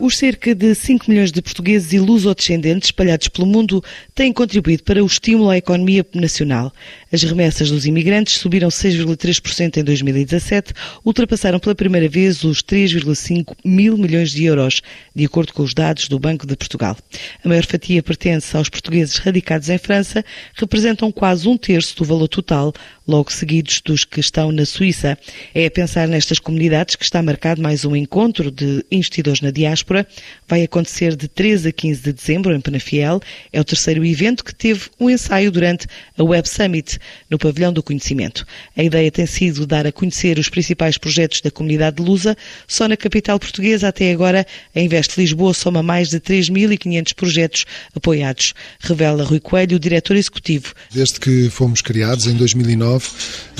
Os cerca de 5 milhões de portugueses e lusodescendentes espalhados pelo mundo têm contribuído para o estímulo à economia nacional. As remessas dos imigrantes subiram 6,3% em 2017, ultrapassaram pela primeira vez os 3,5 mil milhões de euros, de acordo com os dados do Banco de Portugal. A maior fatia pertence aos portugueses radicados em França, representam quase um terço do valor total, logo seguidos dos que estão na Suíça. É a pensar nestas comunidades que está marcado mais um encontro de investidores na diáspora. Vai acontecer de 13 a 15 de dezembro em Penafiel. É o terceiro evento que teve um ensaio durante a Web Summit, no Pavilhão do Conhecimento. A ideia tem sido dar a conhecer os principais projetos da comunidade lusa. Só na capital portuguesa, até agora, a Invest Lisboa soma mais de 3.500 projetos apoiados, revela Rui Coelho, o diretor executivo. Desde que fomos criados, em 2009,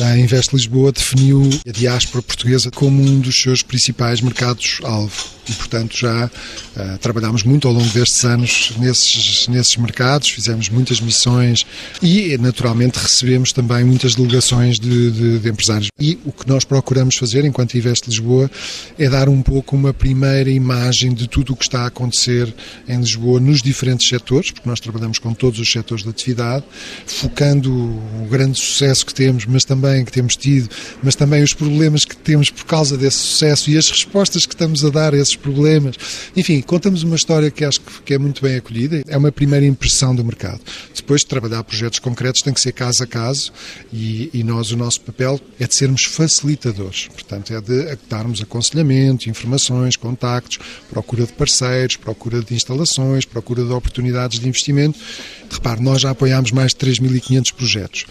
a Invest Lisboa definiu a diáspora portuguesa como um dos seus principais mercados-alvo e, portanto, já uh, trabalhámos muito ao longo destes anos nesses, nesses mercados, fizemos muitas missões e, naturalmente, recebemos também muitas delegações de, de, de empresários. E o que nós procuramos fazer, enquanto Investe Lisboa, é dar um pouco uma primeira imagem de tudo o que está a acontecer em Lisboa nos diferentes setores, porque nós trabalhamos com todos os setores da atividade, focando o grande sucesso que temos, mas também que temos tido, mas também os problemas que temos por causa desse sucesso e as respostas que estamos a dar a esses problemas. Enfim, contamos uma história que acho que é muito bem acolhida. É uma primeira impressão do mercado. Depois de trabalhar projetos concretos tem que ser caso a caso e, e nós, o nosso papel é de sermos facilitadores. Portanto, é de darmos aconselhamento, informações, contactos, procura de parceiros, procura de instalações, procura de oportunidades de investimento. Repare, nós já apoiámos mais de 3.500 projetos.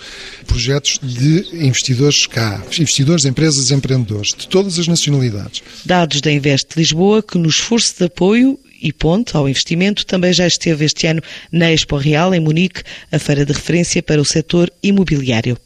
Projetos de investidores cá, investidores, empresas, empreendedores, de todas as nacionalidades. Dados da Invest Lisboa, que no esforço de apoio e ponto ao investimento também já esteve este ano na Expo Real, em Munique, a feira de referência para o setor imobiliário.